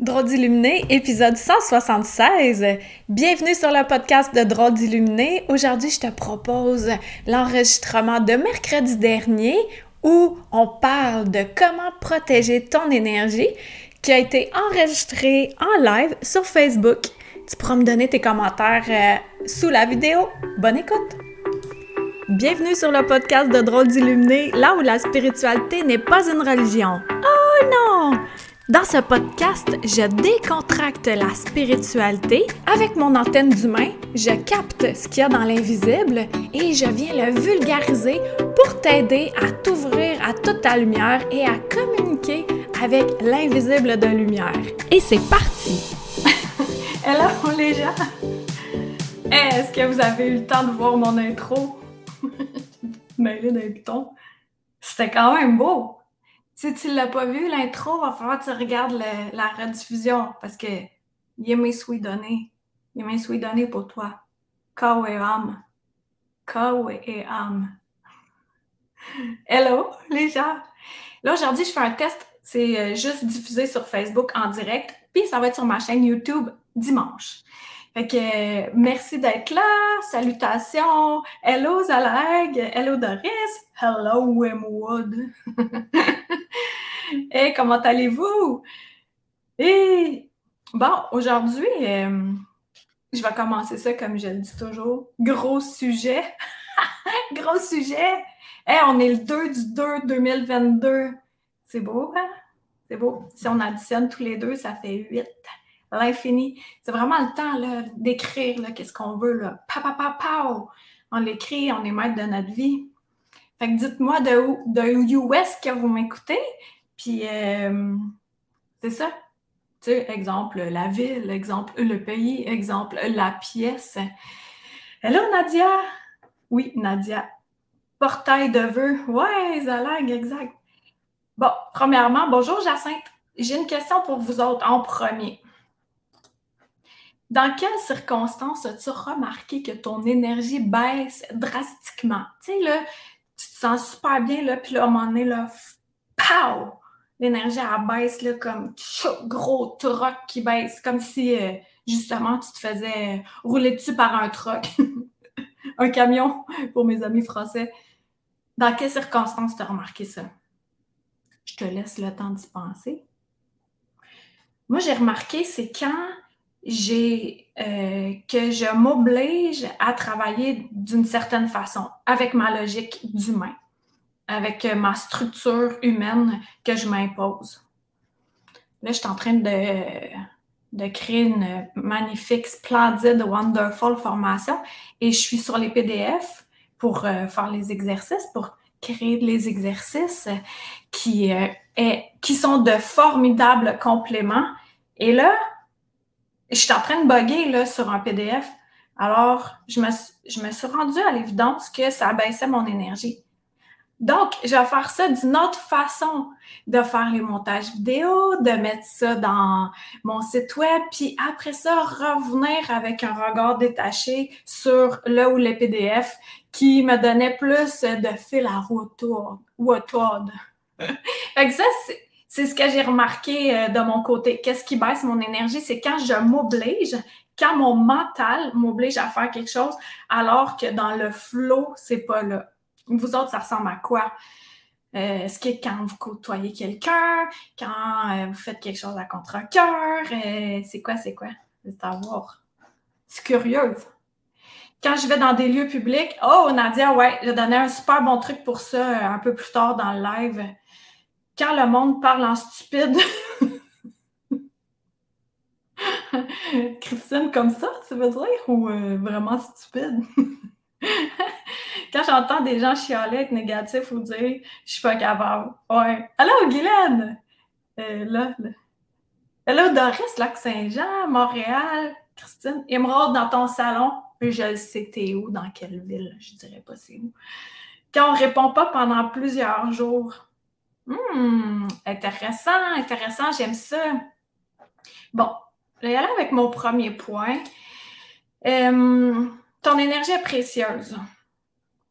Drôle d'illuminé, épisode 176. Bienvenue sur le podcast de Drôle d'illuminé. Aujourd'hui, je te propose l'enregistrement de mercredi dernier où on parle de comment protéger ton énergie qui a été enregistré en live sur Facebook. Tu pourras me donner tes commentaires euh, sous la vidéo. Bonne écoute! Bienvenue sur le podcast de Drôle d'illuminé, là où la spiritualité n'est pas une religion. Oh non! Dans ce podcast, je décontracte la spiritualité. Avec mon antenne d'humain, je capte ce qu'il y a dans l'invisible et je viens le vulgariser pour t'aider à t'ouvrir à toute ta lumière et à communiquer avec l'invisible de lumière. Et c'est parti! Hello les gens! Est-ce que vous avez eu le temps de voir mon intro? Mêlé d'un piton. C'était quand même beau! Si tu l'as pas vu, l'intro, va falloir que tu regardes la rediffusion parce que est mes souhaits donnés. Il est mes souhaits donnés pour toi. Et âme. Hello, les gens! Là, aujourd'hui, je fais un test. C'est euh, juste diffusé sur Facebook en direct. Puis, ça va être sur ma chaîne YouTube dimanche. Fait que euh, merci d'être là. Salutations. Hello Zalag. Hello Doris. Hello Wemwood. Et comment allez-vous? Et bon, aujourd'hui, euh, je vais commencer ça comme je le dis toujours. Gros sujet. Gros sujet. Hey, on est le 2 du 2 2022. C'est beau, hein? C'est beau. Si on additionne tous les deux, ça fait 8. L'infini. C'est vraiment le temps d'écrire qu'est-ce qu'on veut. Là. Pa, pa, pa, pa. On l'écrit, on est maître de notre vie. Fait que dites-moi de où, de où est-ce que vous m'écoutez? Puis, euh, c'est ça. Tu sais, exemple, la ville, exemple, le pays, exemple, la pièce. Hello, Nadia! Oui, Nadia. Portail de vœux. Ouais, Zalag, exact. Bon, premièrement, bonjour Jacinthe. J'ai une question pour vous autres en premier. Dans quelles circonstances as-tu remarqué que ton énergie baisse drastiquement? Tu sais, là, tu te sens super bien, là, puis là, à un moment donné, là, pow! L'énergie, elle baisse, là, comme gros truck qui baisse, comme si, euh, justement, tu te faisais rouler dessus par un truck. un camion, pour mes amis français. Dans quelles circonstances tu as remarqué ça? Je te laisse le temps d'y penser. Moi, j'ai remarqué, c'est quand j'ai euh, que je m'oblige à travailler d'une certaine façon, avec ma logique d'humain, avec ma structure humaine que je m'impose. Là, je suis en train de, de créer une magnifique, splendide, wonderful formation et je suis sur les PDF pour euh, faire les exercices, pour créer les exercices qui, euh, qui sont de formidables compléments. Et là, je suis en train de bugger là, sur un PDF. Alors, je me, je me suis rendue à l'évidence que ça abaissait mon énergie. Donc, je vais faire ça d'une autre façon, de faire les montages vidéo, de mettre ça dans mon site web, puis après ça, revenir avec un regard détaché sur le ou les PDF qui me donnait plus de fil à retour. fait que ça, c'est c'est ce que j'ai remarqué euh, de mon côté. Qu'est-ce qui baisse mon énergie? C'est quand je m'oblige, quand mon mental m'oblige à faire quelque chose, alors que dans le flow, c'est pas là. Vous autres, ça ressemble à quoi? Euh, est-ce que quand vous côtoyez quelqu'un, quand euh, vous faites quelque chose à contre-cœur, c'est quoi, c'est quoi? C'est savoir. C'est curieuse. Quand je vais dans des lieux publics, oh, Nadia, ouais, j'ai donné un super bon truc pour ça un peu plus tard dans le live quand le monde parle en stupide. Christine, comme ça, tu veux dire, ou euh, vraiment stupide? Quand j'entends des gens chialer, être négatifs ou dire je suis pas capable. Ouais. Allô, Guylaine! Euh, là, là. Doris, Lac-Saint-Jean, Montréal, Christine. Émeraude dans ton salon. Je le sais, t'es où, dans quelle ville? Je dirais pas c'est où. Quand on répond pas pendant plusieurs jours, Hum, intéressant, intéressant, j'aime ça. Bon, je vais aller avec mon premier point. ton énergie est précieuse.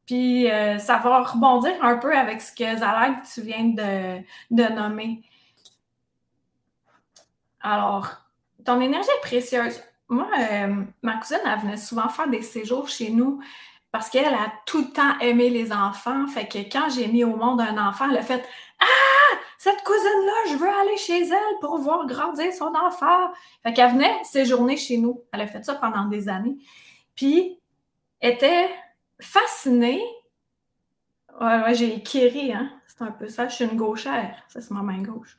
Puis euh, ça va rebondir un peu avec ce que Zalag, tu viens de, nommer. Alors, ton énergie est précieuse. Moi, euh, ma cousine, elle venait souvent faire des séjours chez nous parce qu'elle a tout le temps aimé les enfants. Fait que quand j'ai mis au monde un enfant, elle a fait Ah, cette cousine-là, je veux aller chez elle pour voir grandir son enfant. Fait qu'elle venait séjourner chez nous. Elle a fait ça pendant des années. Puis, était fascinée. Ouais, ouais, j'ai équiré, hein. C'est un peu ça. Je suis une gauchère. Ça, c'est ma main gauche.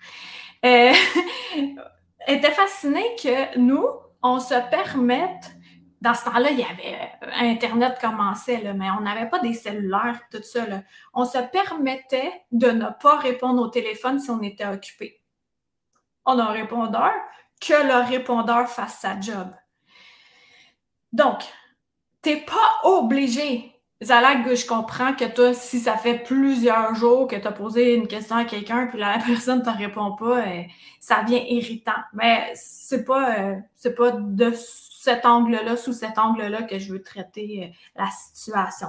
Euh, était fascinée que nous, on se permette dans ce temps-là, il y avait euh, Internet commençait, mais on n'avait pas des cellulaires, tout ça. On se permettait de ne pas répondre au téléphone si on était occupé. On a un répondeur, que le répondeur fasse sa job. Donc, tu n'es pas obligé. Que je comprends que toi, si ça fait plusieurs jours que tu as posé une question à quelqu'un, puis la personne ne te répond pas, euh, ça devient irritant. Mais c'est pas, euh, c'est pas de cet angle-là, sous cet angle-là que je veux traiter euh, la situation.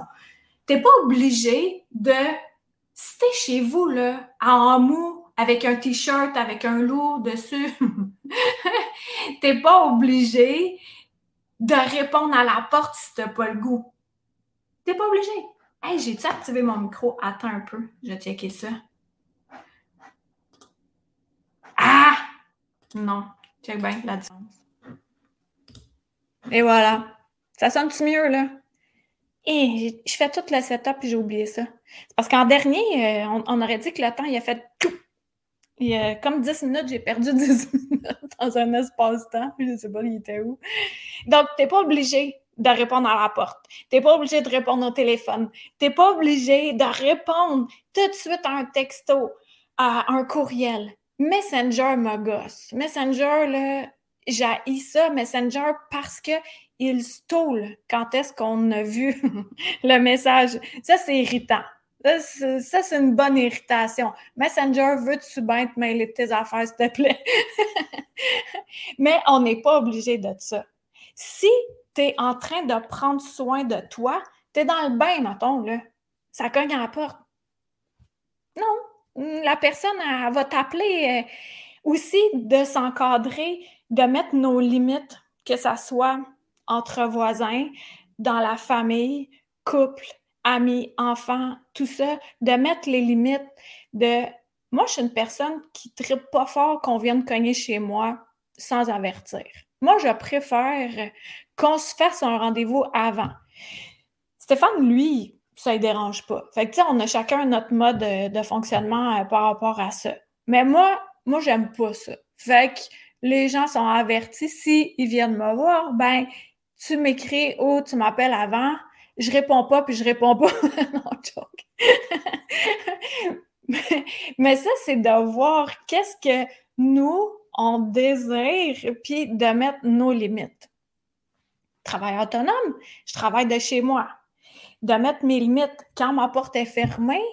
Tu n'es pas obligé de, si tu es chez vous, là, en mou, avec un t-shirt, avec un loup dessus, tu n'es pas obligé de répondre à la porte si tu n'as pas le goût. Tu n'es pas obligé. Hey, j'ai-tu activé mon micro? Attends un peu, je vais checker ça. Ah! Non, check bien la distance. Et voilà. Ça sonne-tu mieux, là? Et je fais tout le setup et j'ai oublié ça. Parce qu'en dernier, euh, on, aurait dit que le temps, il a fait tout. Et, euh, comme 10 minutes, j'ai perdu 10 minutes dans un espace-temps. Je ne sais pas, il était où. Donc, tu n'es pas obligé de répondre à la porte. Tu n'es pas obligé de répondre au téléphone. Tu n'es pas obligé de répondre tout de suite à un texto, à un courriel. Messenger me gosse. Messenger, là, j'ai ça, Messenger, parce que il quand est-ce qu'on a vu le message. Ça, c'est irritant. Ça, c'est une bonne irritation. Messenger, veux-tu bien te mêler de tes affaires, s'il te plaît? Mais on n'est pas obligé de ça. Si tu es en train de prendre soin de toi, tu es dans le bain, mettons, là. Ça cogne à la porte. Non. La personne, elle, va t'appeler euh, aussi de s'encadrer de mettre nos limites, que ça soit entre voisins, dans la famille, couple, amis, enfants, tout ça, de mettre les limites de moi, je suis une personne qui ne pas fort qu'on vienne cogner chez moi sans avertir. Moi, je préfère qu'on se fasse un rendez-vous avant. Stéphane, lui, ça ne dérange pas. Fait que, tu sais, on a chacun notre mode de, fonctionnement euh, par rapport à ça. Mais moi, moi, j'aime pas ça. Fait que les gens sont avertis. S'ils ils viennent me voir, ben, tu m'écris ou tu m'appelles avant. Je réponds pas, puis je réponds pas. non, joke. mais, ça, c'est de voir qu'est-ce que nous, on désire, puis de mettre nos limites. Travail autonome, je travaille de chez moi. De mettre mes limites. Quand ma porte est fermée,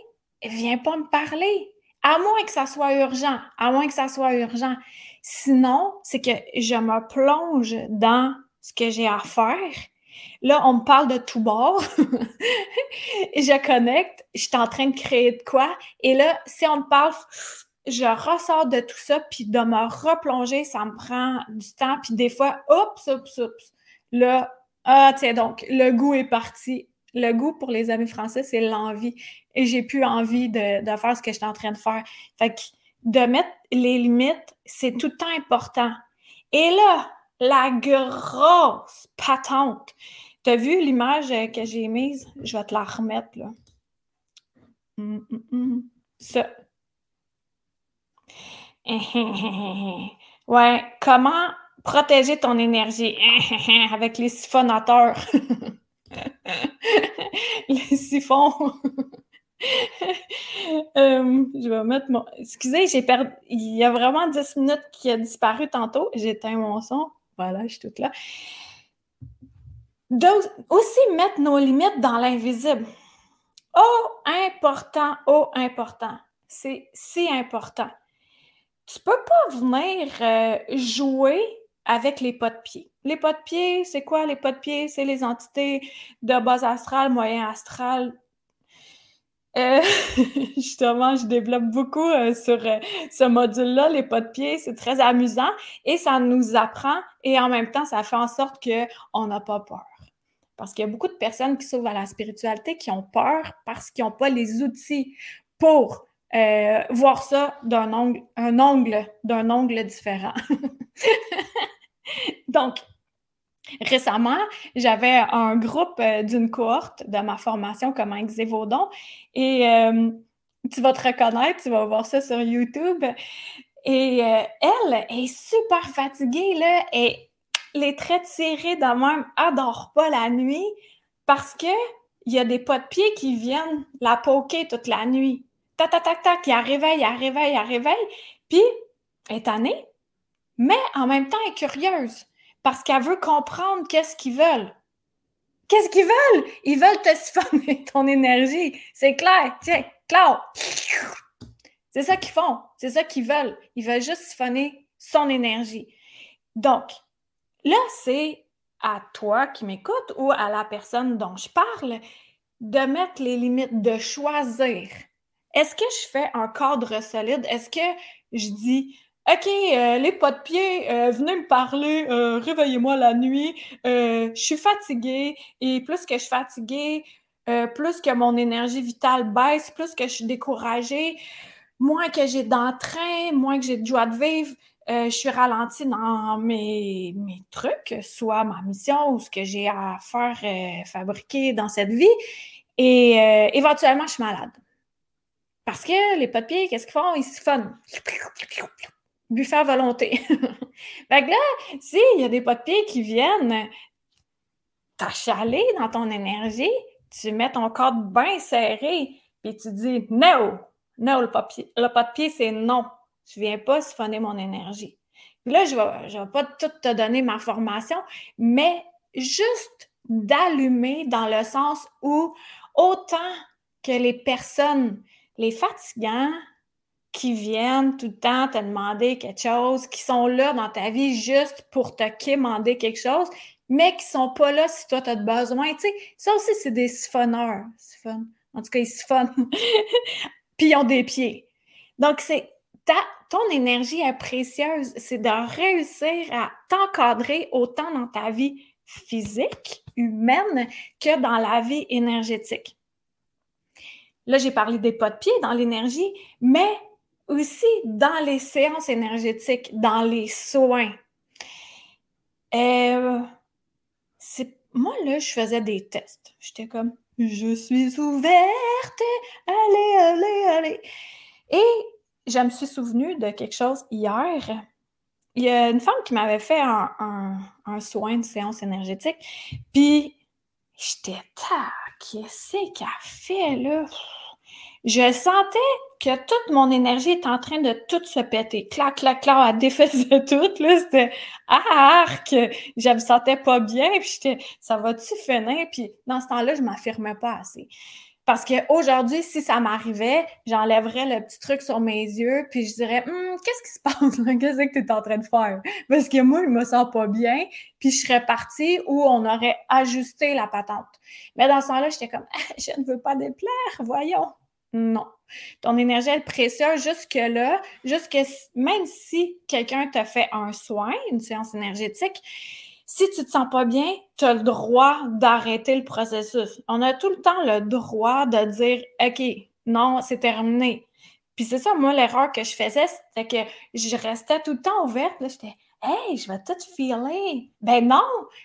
viens pas me parler. À moins que ça soit urgent. À moins que ça soit urgent. Sinon, c'est que je me plonge dans ce que j'ai à faire. Là, on me parle de tout bord. je connecte, je suis en train de créer de quoi. Et là, si on me parle, je ressors de tout ça, puis de me replonger, ça me prend du temps. Puis des fois, oups, oups, oups. Là, ah, tiens donc, le goût est parti. Le goût pour les amis français, c'est l'envie. Et j'ai plus envie de, de, faire ce que je suis en train de faire. Fait que de mettre les limites, c'est tout le temps important. Et là, la grosse patente. Tu as vu l'image que j'ai mise? Je vais te la remettre, là. Hum, hum, hum. Ça. ouais, comment protéger ton énergie? Avec les siphonateurs? les siphons. Euh, je vais mettre mon. Excusez, j'ai perdu. Il y a vraiment 10 minutes qui a disparu tantôt. J'ai éteint mon son. Voilà, je suis toute là. Donc, aussi mettre nos limites dans l'invisible. Oh, important, oh, important. C'est si important. Tu peux pas venir euh, jouer avec les pas de pied. Les pas de pied, c'est quoi les pas de pied? C'est les entités de bas astral, moyen astral, Euh, justement, je développe beaucoup euh, sur euh, ce module-là, les pas de pied. C'est très amusant et ça nous apprend et en même temps, ça fait en sorte qu'on n'a pas peur. Parce qu'il y a beaucoup de personnes qui s'ouvrent à la spiritualité qui ont peur parce qu'ils n'ont pas les outils pour voir ça d'un ongle, ongle, d'un ongle différent. Donc, Récemment, j'avais un groupe euh, d'une cohorte de ma formation comme Vaudon et euh, tu vas te reconnaître, tu vas voir ça sur YouTube. Et euh, elle est super fatiguée, là, et les traits tirés de même, dort pas la nuit parce que il y a des pas de pied qui viennent la poker toute la nuit. Tac, tac, tac, tac, il réveille, il réveille, il réveille. Puis, elle est tannée, mais en même temps, elle est curieuse parce qu'elle veut comprendre qu'est-ce qu'ils veulent. Qu'est-ce qu'ils veulent? Ils veulent te siphonner ton énergie. C'est clair. Tiens, clair. C'est ça qu'ils font. C'est ça qu'ils veulent. Ils veulent juste siphonner son énergie. Donc, là, c'est à toi qui m'écoute ou à la personne dont je parle de mettre les limites, de choisir. Est-ce que je fais un cadre solide? Est-ce que je dis, OK, euh, les pas de pied, euh, venez me parler, euh, réveillez-moi la nuit, je suis fatiguée et plus que je suis fatiguée, plus que mon énergie vitale baisse, plus que je suis découragée, moins que j'ai d'entrain, moins que j'ai de joie de vivre, je suis ralentie dans mes, mes, trucs, soit ma mission ou ce que j'ai à faire fabriquer dans cette vie, et éventuellement, je suis malade. Parce que les pied, qu'est-ce qu'ils font? Ils siphonnent buffet volonté. fait que là, s'il y a des pied qui viennent t'achaler dans ton énergie, tu mets ton corps bien serré, puis tu dis non, non, le pas, le pied, c'est non. Tu viens pas siphonner mon énergie. Là, je vais, vais pas tout te donner ma formation, mais juste d'allumer dans le sens où autant que les personnes, les fatigants, qui viennent tout le temps te demander quelque chose, qui sont là dans ta vie juste pour te quémander quelque chose, mais qui sont pas là si toi, tu as besoin. Tu sais, ça aussi, c'est des siphonneurs. En tout cas, ils siphonnent. Puis ils ont des pieds. Donc, c'est ta, ton énergie est précieuse. C'est de réussir à t'encadrer autant dans ta vie physique, humaine, que dans la vie énergétique. Là, j'ai parlé des pas de pied dans l'énergie, mais aussi dans les séances énergétiques, dans les soins. Euh, moi, là, je faisais des tests. J'étais comme, je suis ouverte, allez, allez, allez. Et je me suis souvenue de quelque chose hier. Il y a une femme qui m'avait fait un, un, soin de séance énergétique, puis j'étais, qu'est-ce qu'elle fait là? Je sentais que toute mon énergie est en train de tout se péter. Clac, clac, clac, elle défaisait tout. Là, c'était arc! Je me sentais pas bien, puis j'étais, ça va-tu finir? Puis dans ce temps-là, je m'affirmais pas assez. Parce qu'aujourd'hui, si ça m'arrivait, j'enlèverais le petit truc sur mes yeux, puis je dirais hum, Qu'est-ce qui se passe là? Qu'est-ce que tu es en train de faire? Parce que moi, je me sens pas bien, puis je serais partie où on aurait ajusté la patente. Mais dans ce temps-là, j'étais comme Je ne veux pas déplaire, voyons. Non. Ton énergie est précieuse jusque-là, jusque même si quelqu'un te fait un soin, une séance énergétique, si tu te sens pas bien, tu as le droit d'arrêter le processus. On a tout le temps le droit de dire OK, non, c'est terminé. Puis c'est ça, moi, l'erreur que je faisais, c'était que je restais tout le temps ouverte. J'étais Hey, je vais tout filer. Ben non,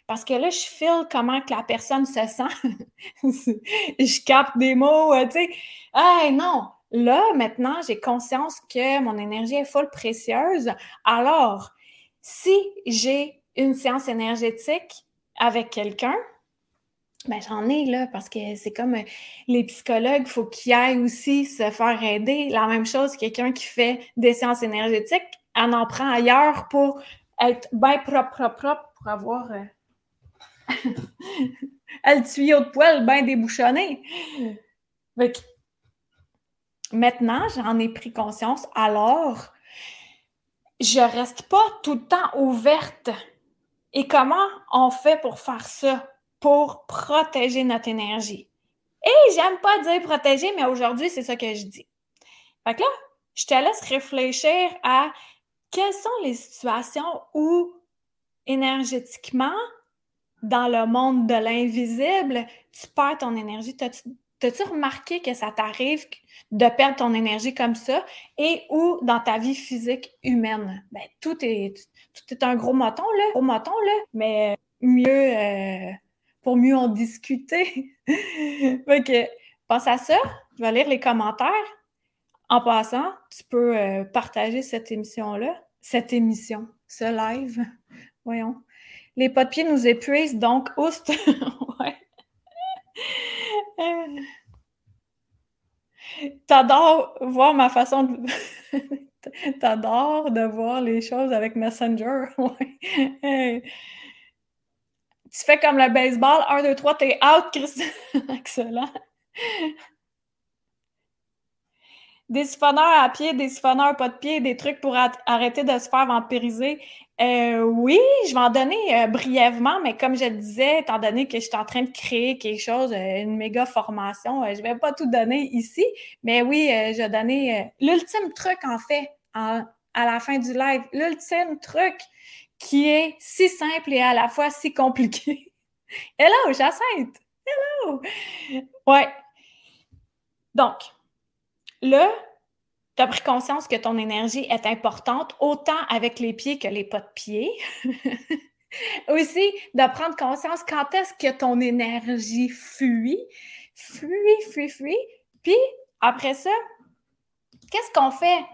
parce que là, je file comment que la personne se sent. je capte des mots, euh, tu sais. Hey, non. Là, maintenant, j'ai conscience que mon énergie est folle précieuse. Alors, si j'ai une séance énergétique avec quelqu'un, ben, j'en ai là, parce que c'est comme euh, les psychologues, il faut qu'ils aillent aussi se faire aider. La même chose, quelqu'un qui fait des séances énergétiques, on en prend ailleurs pour être bien propre, propre, propre pour avoir euh, le tuyau de poêle bien débouchonné. maintenant, j'en ai pris conscience, alors je reste pas tout le temps ouverte. Et comment on fait pour faire ça? Pour protéger notre énergie. Et j'aime pas dire protéger, mais aujourd'hui, c'est ça que je dis. Fait que là, je te laisse réfléchir à quelles sont les situations où énergétiquement, dans le monde de l'invisible, tu perds ton énergie? T'as-tu remarqué que ça t'arrive de perdre ton énergie comme ça et ou dans ta vie physique humaine? Ben, tout est, tout est un gros moton, là, gros là, mais mieux, euh, pour mieux en discuter. ok, pense à ça. Je vais lire les commentaires. En passant, tu peux euh, partager cette émission-là, cette émission, ce live. Voyons. Les pas de pied nous épuisent, donc oust. T'adores voir ma façon de. T'adores de voir les choses avec Messenger. Tu fais comme le baseball. 1, 2, 3, t'es out, Christian. Excellent. Des siphonneurs à pied, des siphonneurs pas de pied, des trucs pour arrêter de se faire vampiriser. Euh, oui, je vais en donner euh, brièvement, mais comme je disais, étant donné que je suis en train de créer quelque chose, euh, une méga formation, je vais pas tout donner ici, mais oui, je vais donner l'ultime truc, en fait, à la fin du live. L'ultime truc qui est si simple et à la fois si compliqué. Hello, Jacinthe! Hello! Ouais. Donc, là, tu as pris conscience que ton énergie est importante, autant avec les pieds que les pas de pied. Aussi, de prendre conscience quand est-ce que ton énergie fuit, fuit, fuit, fuit. Puis, après ça, qu'est-ce qu'on fait?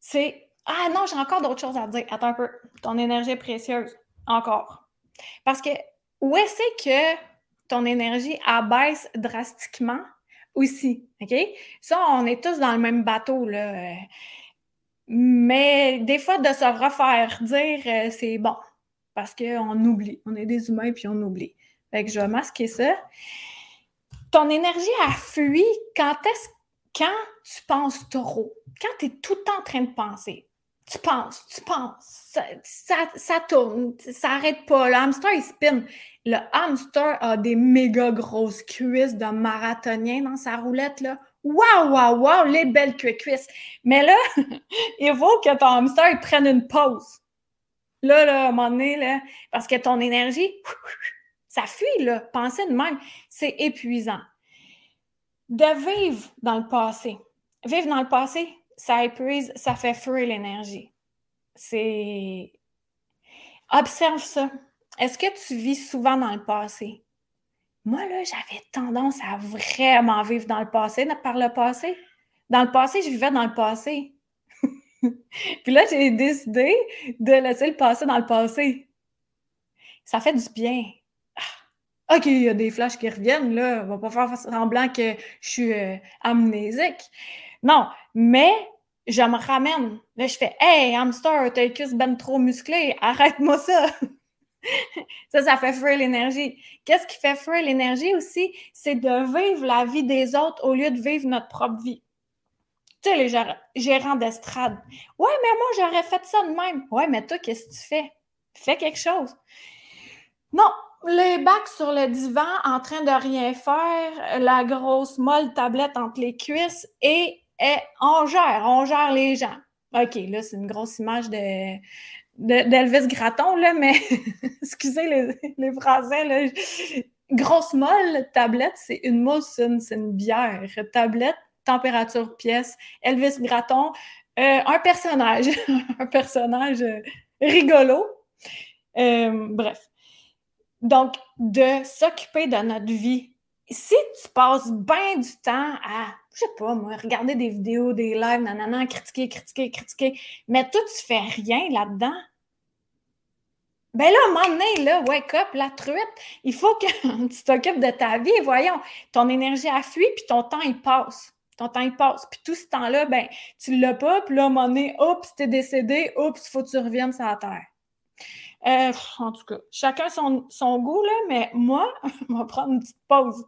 C'est Ah non, j'ai encore d'autres choses à dire. Attends un peu. Ton énergie est précieuse. Encore. Parce que où est-ce que ton énergie abaisse drastiquement? Aussi. OK? Ça, on est tous dans le même bateau, là. Mais des fois, de se refaire dire, euh, c'est bon. Parce qu'on oublie. On est des humains, puis on oublie. Fait que je vais masquer ça. Ton énergie a fui quand est-ce quand tu penses trop, quand tu es tout le temps en train de penser, tu penses, tu penses, ça, ça, tourne, ça n'arrête pas, le hamster il spin le hamster a des méga grosses cuisses de marathonien dans sa roulette, là. Waouh, waouh, waouh, les belles cuisses. Mais là, il faut que ton hamster il prenne une pause. Là, là, à un moment donné, là, parce que ton énergie, ça fuit, là. Penser de même, c'est épuisant. De vivre dans le passé. Vivre dans le passé, ça épuise, ça fait fuir l'énergie. C'est. Observe ça. Est-ce que tu vis souvent dans le passé? Moi, là, j'avais tendance à vraiment vivre dans le passé, par le passé. Dans le passé, je vivais dans le passé. Puis là, j'ai décidé de laisser le passé dans le passé. Ça fait du bien. Ah, OK, il y a des flashs qui reviennent, là. On va pas faire semblant que je suis euh, amnésique. Non, mais je me ramène. Là, je fais Hey, hamster, t'as les cuisses ben trop musclées, arrête-moi ça. ça, ça fait fuir l'énergie. Qu'est-ce qui fait fuir l'énergie aussi? C'est de vivre la vie des autres au lieu de vivre notre propre vie. Tu sais, les gérants d'estrade. Ouais, mais moi, j'aurais fait ça de même. Ouais, mais toi, qu'est-ce que tu fais? Fais quelque chose. Non, les bacs sur le divan en train de rien faire, la grosse molle tablette entre les cuisses et, et on gère, on gère les gens. OK, là, c'est une grosse image de, d'Elvis Graton, là, mais excusez les, les Français, là. Grosse molle, tablette, c'est une mousse, c'est une, bière. Tablette, température pièce, Elvis Graton, euh, un personnage, un personnage euh, rigolo. Euh, bref. Donc, de s'occuper de notre vie. Si tu passes bien du temps à, je sais pas, moi, regarder des vidéos, des lives, nanana, critiquer, critiquer, critiquer, mais toi, tu fais rien là-dedans, ben là, à un moment donné, là, wake up, la truite, il faut que tu t'occupes de ta vie. Voyons, ton énergie a fui, puis ton temps, il passe. Ton temps, il passe. Puis tout ce temps-là, ben, tu l'as pas, puis là, à un moment donné, oups, t'es décédé, oups, il faut que tu reviennes sur la terre. Euh, en tout cas, chacun son, son goût, là, mais moi, on va prendre une petite pause.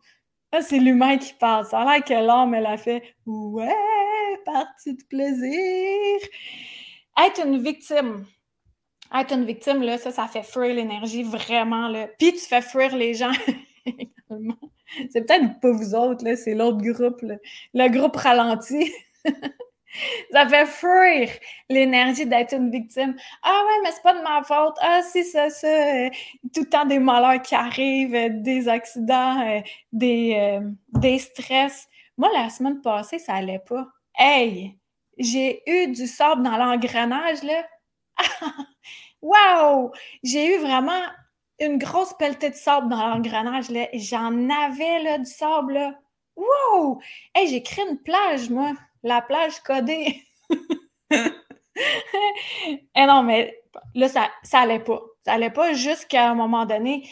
Là, c'est l'humain qui passe. Ça a l'air que l'âme, elle a fait Ouais, partie de plaisir. Être une victime être une victime, là, ça, ça fait fuir l'énergie vraiment. Là. Puis tu fais fuir les gens. c'est peut-être pas vous autres, là, c'est l'autre groupe, le groupe ralenti. ça fait fuir l'énergie d'être une victime. Ah ouais, mais c'est pas de ma faute. Ah si, ça, ça. Euh, tout le temps des malheurs qui arrivent, euh, des accidents, euh, des, des stress. Moi, la semaine passée, ça allait pas. Hey, j'ai eu du sable dans l'engrenage, là. wow! J'ai eu vraiment une grosse pelletée de sable dans l'engrenage, là. J'en avais, là, du sable, là. Wow! Hey, j'ai créé une plage, moi. La plage codée. Eh non, mais là, ça, ça allait pas. Ça allait pas jusqu'à un moment donné.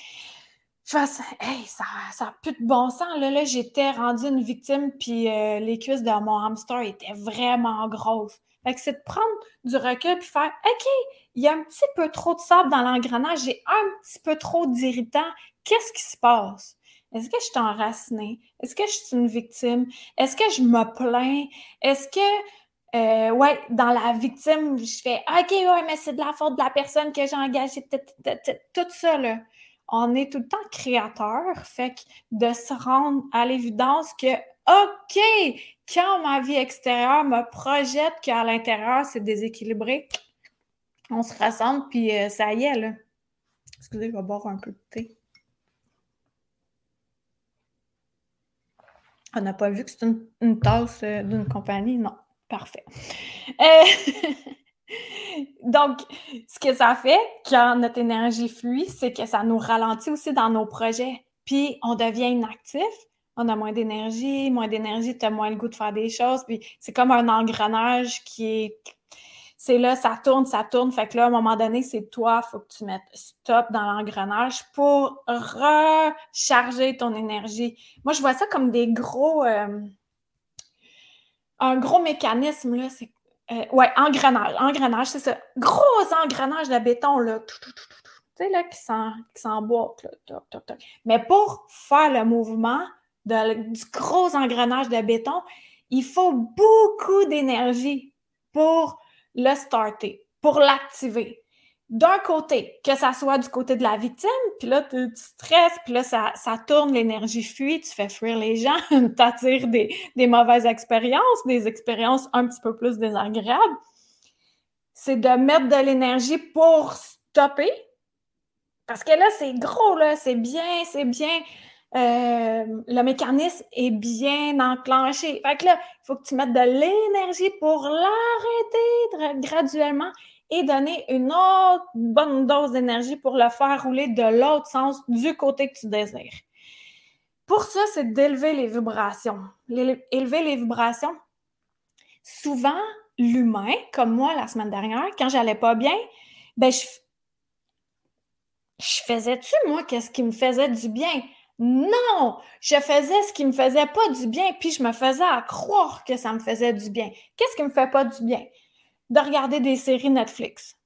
Je fasse, hey, ça n'a plus de bon sens. Là, là j'étais rendue une victime, puis euh, les cuisses de mon hamster étaient vraiment grosses. Fait que c'est de prendre du recul puis faire OK, il y a un petit peu trop de sable dans l'engrenage, j'ai un petit peu trop d'irritant. Qu'est-ce qui se passe? Est-ce que je suis enracinée? Est-ce que je suis une victime? Est-ce que je me plains? Est-ce que, euh, ouais, dans la victime, je fais OK, ouais, mais c'est de la faute de la personne que j'ai engagée, tout ça, là. On est tout le temps créateur, fait que de se rendre à l'évidence que OK, quand ma vie extérieure me projette qu'à l'intérieur, c'est déséquilibré, on se rassemble, puis euh, ça y est, là. Excusez, je vais boire un peu de thé. On n'a pas vu que c'est une, tasse euh, d'une compagnie? Non. Parfait. Euh, donc, ce que ça fait quand notre énergie fuit, c'est que ça nous ralentit aussi dans nos projets. Puis, on devient inactif on a moins d'énergie, moins d'énergie, tu as moins le goût de faire des choses. Puis c'est comme un engrenage qui est. C'est là, ça tourne, ça tourne. Fait que là, à un moment donné, c'est toi, il faut que tu mettes stop dans l'engrenage pour recharger ton énergie. Moi, je vois ça comme des gros. Euh, un gros mécanisme, là. C'est. Euh, ouais, engrenage. Engrenage, c'est ça. Gros engrenage de béton, là. Tu sais, là, qui s'emboîte, là. Mais pour faire le mouvement, du gros engrenage de béton, il faut beaucoup d'énergie pour le starter, pour l'activer. D'un côté, que ça soit du côté de la victime, puis là, tu, stresses, puis là, ça, tourne, l'énergie fuit, tu fais fuir les gens, tu des, des mauvaises expériences, des expériences un petit peu plus désagréables. C'est de mettre de l'énergie pour stopper, parce que là, c'est gros, là, c'est bien, c'est bien euh, le mécanisme est bien enclenché. Fait que là, il faut que tu mettes de l'énergie pour l'arrêter graduellement et donner une autre bonne dose d'énergie pour le faire rouler de l'autre sens du côté que tu désires. Pour ça, c'est d'élever les vibrations. Élever les vibrations. Souvent, l'humain, comme moi la semaine dernière, quand j'allais pas bien, ben je, je faisais-tu, moi, qu'est-ce qui me faisait du bien? Non, je faisais ce qui me faisait pas du bien, puis je me faisais croire que ça me faisait du bien. Qu'est-ce qui me fait pas du bien? De regarder des séries Netflix.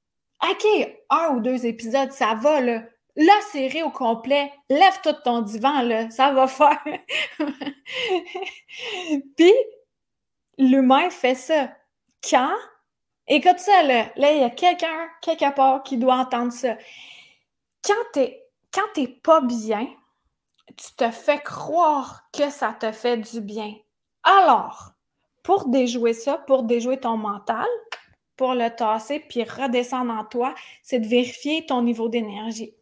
OK, un ou deux épisodes, ça va. La série au complet, lève tout ton divan, là, ça va faire. puis, l'humain fait ça. Quand? Écoute ça, là. Là, il y a quelqu'un, quelque part, qui doit entendre ça. Quand t'es, quand t'es pas bien, tu te fais croire que ça te fait du bien. Alors, pour déjouer ça, pour déjouer ton mental, pour le tasser puis redescendre en toi, c'est de vérifier ton niveau d'énergie.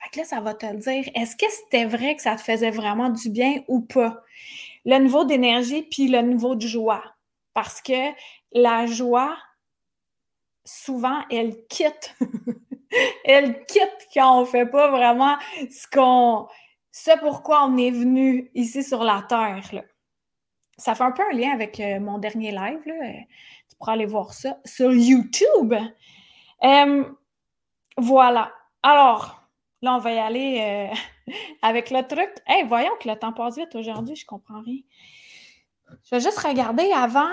Fait que là, ça va te dire, est-ce que c'était vrai que ça te faisait vraiment du bien ou pas? Le niveau d'énergie puis le niveau de joie. Parce que la joie, souvent, elle quitte. elle quitte quand on fait pas vraiment ce qu'on c'est pourquoi on est venu ici sur la Terre. Ça fait un peu un lien avec euh, mon dernier live. Tu pourras aller voir ça sur YouTube. voilà. Alors, là, on va y aller euh, avec le truc. Hey, voyons que le temps passe vite aujourd'hui, je comprends rien. Je vais juste regarder avant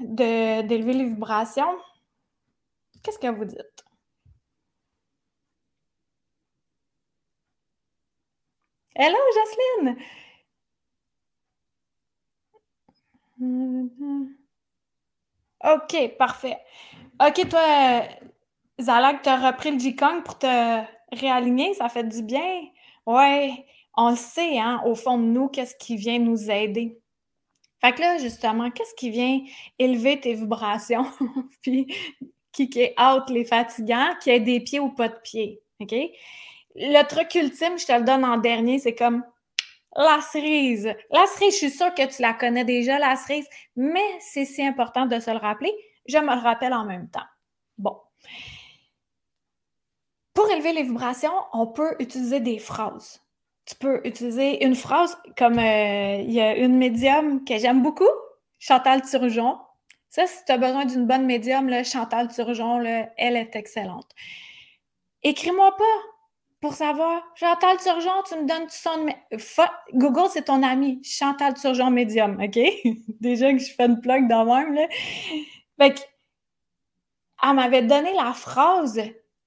d'élever les vibrations. Qu'est-ce que vous dites? Hello, Jocelyne! OK, parfait. OK, toi, Zalak, tu as repris le G-Kong pour te réaligner, ça fait du bien. Ouais, on sait, hein, au fond de nous, qu'est-ce qui vient nous aider. Fait que là, justement, qu'est-ce qui vient élever tes vibrations, puis qui est out les fatigants, qui a des pieds ou pas de pieds, OK? Le truc ultime, je te le donne en dernier, c'est comme la cerise. La cerise, je suis sûre que tu la connais déjà, la cerise, mais c'est si important de se le rappeler. Je me le rappelle en même temps. Bon. Pour élever les vibrations, on peut utiliser des phrases. Tu peux utiliser une phrase comme euh, il y a une médium que j'aime beaucoup, Chantal Turgeon. Ça, si tu as besoin d'une bonne médium, Chantal Turgeon, elle est excellente. Écris-moi pas pour savoir. Chantal Turgeon, tu me donnes son Google, c'est ton ami. Chantal Turgeon médium, OK? Déjà que je fais une plug dans même, là. Fait elle m'avait donné la phrase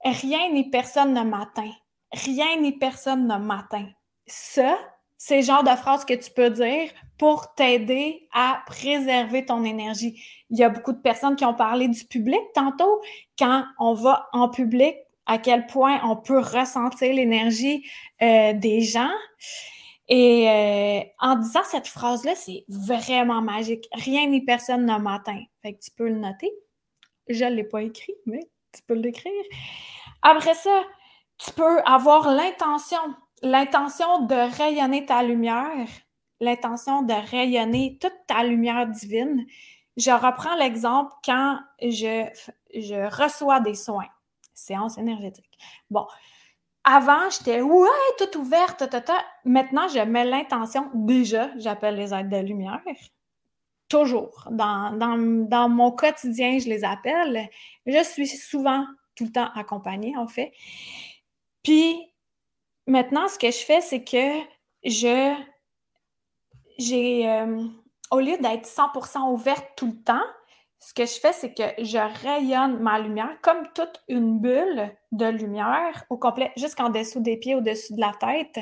Rien ni personne ne m'atteint. Rien ni personne ne m'atteint. Ça, c'est le genre de phrase que tu peux dire pour t'aider à préserver ton énergie. Il y a beaucoup de personnes qui ont parlé du public tantôt. Quand on va en public, à quel point on peut ressentir l'énergie euh, des gens. Et euh, en disant cette phrase-là, c'est vraiment magique. Rien ni personne ne m'atteint. Fait tu peux le noter. Je ne l'ai pas écrit, mais tu peux l'écrire. Après ça, tu peux avoir l'intention, l'intention de rayonner ta lumière, l'intention de rayonner toute ta lumière divine. Je reprends l'exemple quand je, je reçois des soins, séance énergétique. Bon, avant, j'étais ouais, toute ouverte, maintenant, je mets l'intention, déjà, j'appelle les aides de lumière. Toujours. Dans, dans, mon quotidien, je les appelle. Je suis souvent tout le temps accompagnée, en fait. Puis maintenant, ce que je fais, c'est que je j'ai euh, au lieu d'être 100% ouverte tout le temps, ce que je fais, c'est que je rayonne ma lumière comme toute une bulle de lumière au complet, jusqu'en dessous des pieds, au-dessus de la tête.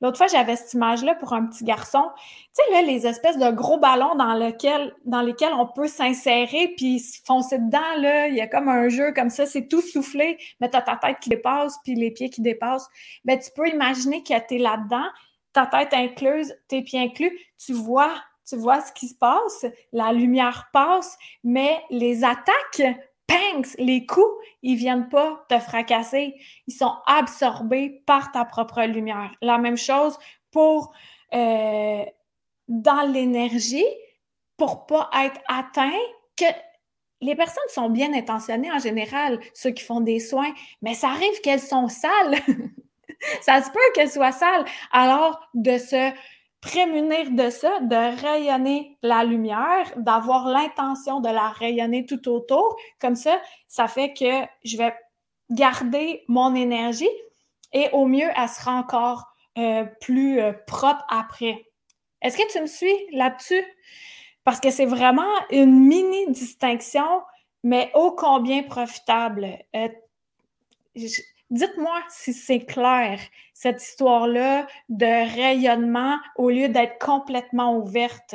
L'autre fois, j'avais cette image-là pour un petit garçon. Tu sais, là, les espèces de gros ballons dans, lesquels on peut s'insérer puis se foncer dedans, là. Il y a comme un jeu comme ça, c'est tout soufflé, mais tu as ta tête qui dépasse puis les pieds qui dépassent. Mais tu peux imaginer que tu es là-dedans, ta tête incluse, tes pieds inclus, tu vois tu vois ce qui se passe, la lumière passe, mais les attaques pangs, les coups, ils viennent pas te fracasser. Ils sont absorbés par ta propre lumière. La même chose pour euh, dans l'énergie, pour pas être atteint, que les personnes sont bien intentionnées en général, ceux qui font des soins, mais ça arrive qu'elles sont sales. ça se peut qu'elles soient sales. Alors, de se prémunir de ça, de rayonner la lumière, d'avoir l'intention de la rayonner tout autour. Comme ça, ça fait que je vais garder mon énergie et au mieux, elle sera encore euh, plus euh, propre après. Est-ce que tu me suis là-dessus? Parce que c'est vraiment une mini distinction, mais ô combien profitable. Euh, Dites-moi si c'est clair, cette histoire-là de rayonnement au lieu d'être complètement ouverte,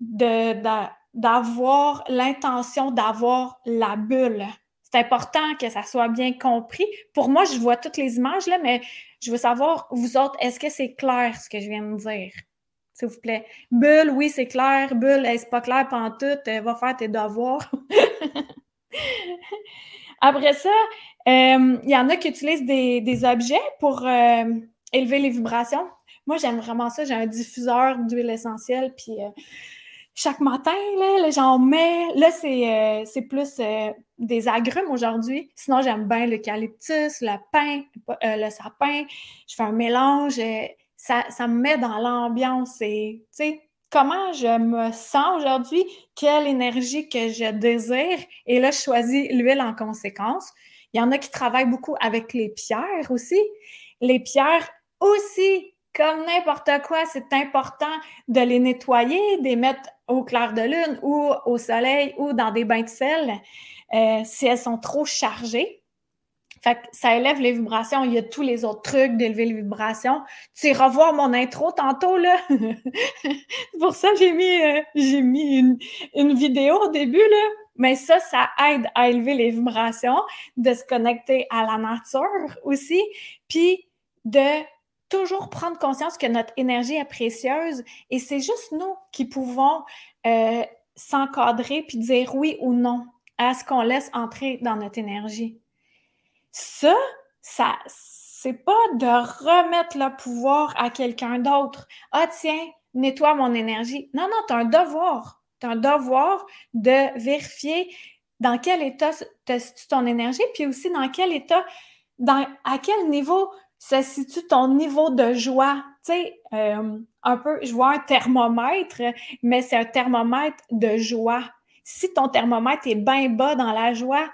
d'avoir l'intention d'avoir la bulle. C'est important que ça soit bien compris. Pour moi, je vois toutes les images, là, mais je veux savoir, vous autres, est-ce que c'est clair ce que je viens de dire? S'il vous plaît. Bulle, oui, c'est clair. Bulle, c'est pas clair pendant tout. Va faire tes devoirs. Après ça, euh, il y en a qui utilisent des, objets pour euh, élever les vibrations. Moi, j'aime vraiment ça. J'ai un diffuseur d'huile essentielle, puis euh, chaque matin, là, j'en mets. Là, c'est plus des agrumes aujourd'hui. Sinon, j'aime bien l'eucalyptus, le pain, le sapin. Je fais un mélange. Ça, ça me met dans l'ambiance. Sais, comment je me sens aujourd'hui, quelle énergie que je désire. Et là, je choisis l'huile en conséquence. Il y en a qui travaillent beaucoup avec les pierres aussi. Les pierres aussi, comme n'importe quoi, c'est important de les nettoyer, de les mettre au clair de lune ou au soleil ou dans des bains de sel euh, si elles sont trop chargées. Fait que ça élève les vibrations. Il y a tous les autres trucs d'élever les vibrations. Tu iras voir mon intro tantôt, là. pour ça j'ai mis, euh, j'ai mis une, une vidéo au début, là. Mais ça, ça aide à élever les vibrations, de se connecter à la nature aussi, puis de toujours prendre conscience que notre énergie est précieuse et c'est juste nous qui pouvons euh, s'encadrer puis dire oui ou non à ce qu'on laisse entrer dans notre énergie. Ça, ça, c'est pas de remettre le pouvoir à quelqu'un d'autre. Ah, tiens, nettoie mon énergie. Non, non, tu as un devoir. Tu as un devoir de vérifier dans quel état te situe ton énergie, puis aussi dans quel état, dans, à quel niveau se situe ton niveau de joie. Tu sais, euh, un peu, je vois un thermomètre, mais c'est un thermomètre de joie. Si ton thermomètre est bien bas dans la joie,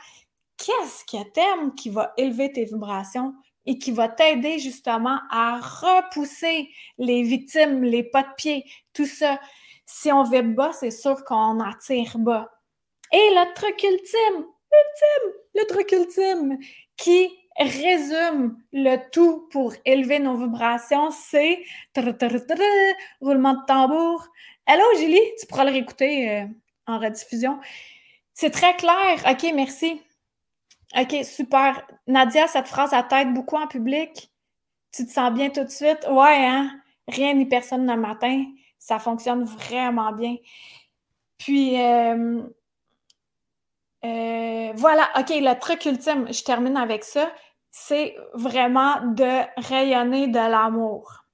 qu'est-ce que t'aimes qui va élever tes vibrations et qui va t'aider justement à repousser les victimes, les pas de pied, tout ça? Si on vibre bas, c'est sûr qu'on attire bas. Et le truc ultime, le truc ultime qui résume le tout pour élever nos vibrations, c'est roulement de tambour. Hello Julie, tu pourras le réécouter euh, en rediffusion. C'est très clair. OK, merci. OK, super. Nadia, cette phrase, à tête beaucoup en public? Tu te sens bien tout de suite? Ouais, hein? Rien ni personne le matin. Ça fonctionne vraiment bien. Puis, euh, euh, voilà, OK, le truc ultime, je termine avec ça, c'est vraiment de rayonner de l'amour,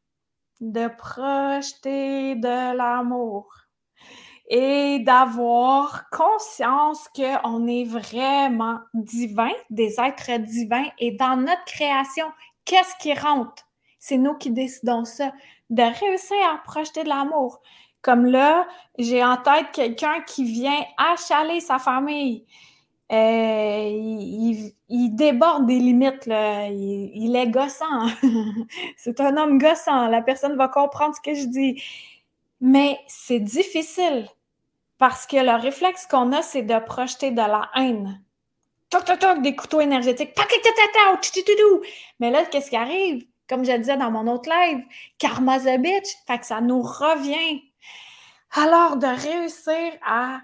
de projeter de l'amour et d'avoir conscience qu'on est vraiment divin, des êtres divins, et dans notre création, qu'est-ce qui rentre? C'est nous qui décidons ça, de réussir à projeter de l'amour. Comme là, j'ai en tête quelqu'un qui vient achaler sa famille. Euh, il, déborde des limites, là. Il, il est gossant. c'est un homme gossant. La personne va comprendre ce que je dis. Mais c'est difficile parce que le réflexe qu'on a, c'est de projeter de la haine. Toc, toc, toc, des couteaux énergétiques. Mais là, qu'est-ce qui arrive? Comme je disais dans mon autre live, karma the bitch. Fait que ça nous revient. Alors, de réussir à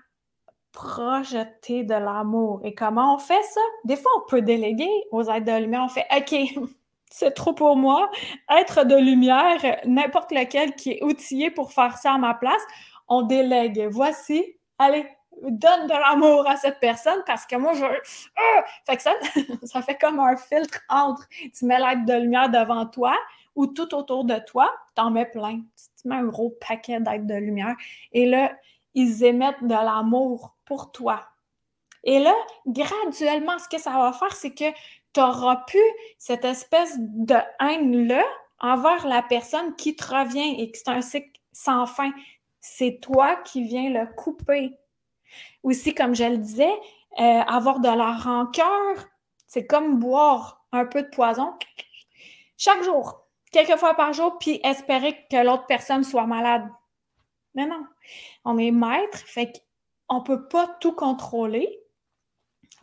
projeter de l'amour. Et comment on fait ça? Des fois, on peut déléguer aux êtres de lumière. On fait OK, c'est trop pour moi. Être de lumière, n'importe lequel qui est outillé pour faire ça à ma place, on délègue. Voici, allez, donne de l'amour à cette personne parce que moi, je. Ah! Fait que ça, ça fait comme un filtre entre tu mets l'aide de lumière devant toi ou tout autour de toi, tu en mets plein. Tu mets un gros paquet d'aides de lumière et là, ils émettent de l'amour pour toi. Et là, graduellement, ce que ça va faire, c'est que tu n'auras plus cette espèce de haine-là envers la personne qui te revient et que c'est un cycle sans fin c'est toi qui viens le couper. Aussi, comme je le disais, euh, avoir de la rancœur, c'est comme boire un peu de poison chaque jour, quelques fois par jour, puis espérer que l'autre personne soit malade. Mais non, on est maître, fait qu'on ne peut pas tout contrôler.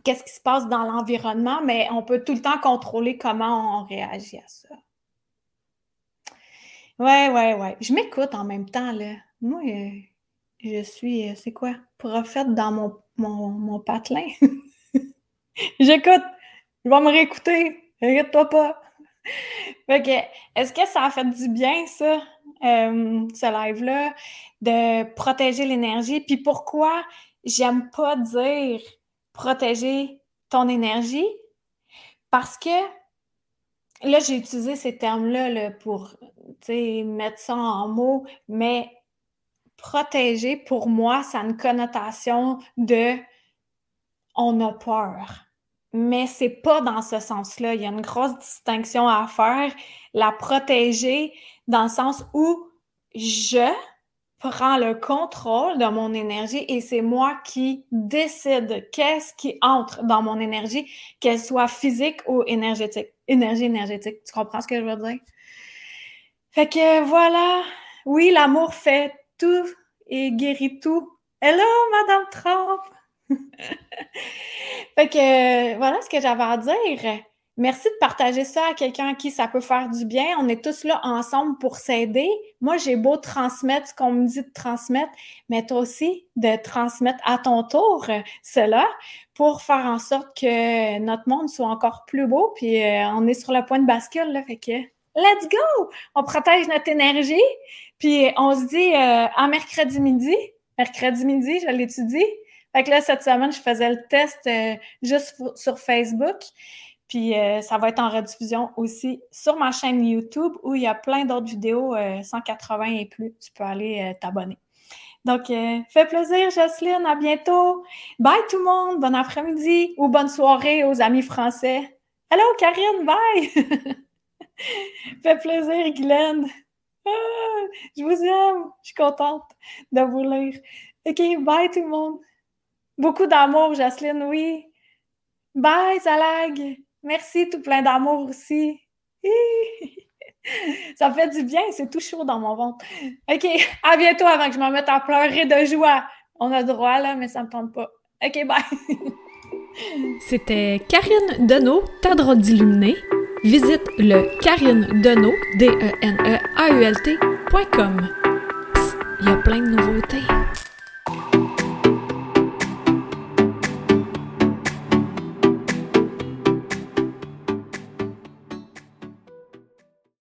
Qu'est-ce qui se passe dans l'environnement, mais on peut tout le temps contrôler comment on réagit à ça. Ouais, ouais, ouais. Je m'écoute en même temps, là. Moi, euh, je suis, euh, c'est quoi, prophète dans mon, mon, mon patelin. J'écoute. Je vais me réécouter. Regarde-toi pas. Fait que, est-ce que ça a fait du bien, ça, euh, ce live-là, de protéger l'énergie? Puis pourquoi j'aime pas dire protéger ton énergie? Parce que là, j'ai utilisé ces termes-là là, pour mettre ça en mots, mais protéger, pour moi, ça a une connotation de on a peur. Mais c'est pas dans ce sens-là. Il y a une grosse distinction à faire. La protéger dans le sens où je prends le contrôle de mon énergie et c'est moi qui décide qu'est-ce qui entre dans mon énergie, qu'elle soit physique ou énergétique. Énergie énergétique. Tu comprends ce que je veux dire? Fait que voilà. Oui, l'amour fait tout et guérit tout. Hello, Madame Trump! fait que voilà ce que j'avais à dire. Merci de partager ça à quelqu'un qui ça peut faire du bien. On est tous là ensemble pour s'aider. Moi, j'ai beau transmettre ce qu'on me dit de transmettre, mais toi aussi de transmettre à ton tour cela pour faire en sorte que notre monde soit encore plus beau. Puis euh, on est sur le point de bascule, là, fait que let's go! On protège notre énergie, puis on se dit euh, mercredi midi, mercredi midi, je l'étudie. Fait que là, cette semaine, je faisais le test euh, juste sur Facebook. Puis euh, ça va être en rediffusion aussi sur ma chaîne YouTube où il y a plein d'autres vidéos 180 et plus. Tu peux aller t'abonner. Donc, fait plaisir, Jocelyne. À bientôt. Bye tout le monde. Bon après-midi ou bonne soirée aux amis français. Hello, Karine. Bye. fait plaisir, Guylaine. Ah, je vous aime. Je suis contente de vous lire. OK, bye tout le monde. Beaucoup d'amour, Jocelyne, oui. Bye, Zalag. Merci, tout plein d'amour aussi. Ça fait du bien, c'est tout chaud dans mon ventre. OK, à bientôt avant que je m'en mette à pleurer de joie. On a droit, là, mais ça me tente pas. OK, bye. C'était Karine Deneau, ta d'illuminer visite le Deneau, D-E-N-E-A-U-L-T.com. Il y a plein de nouveautés.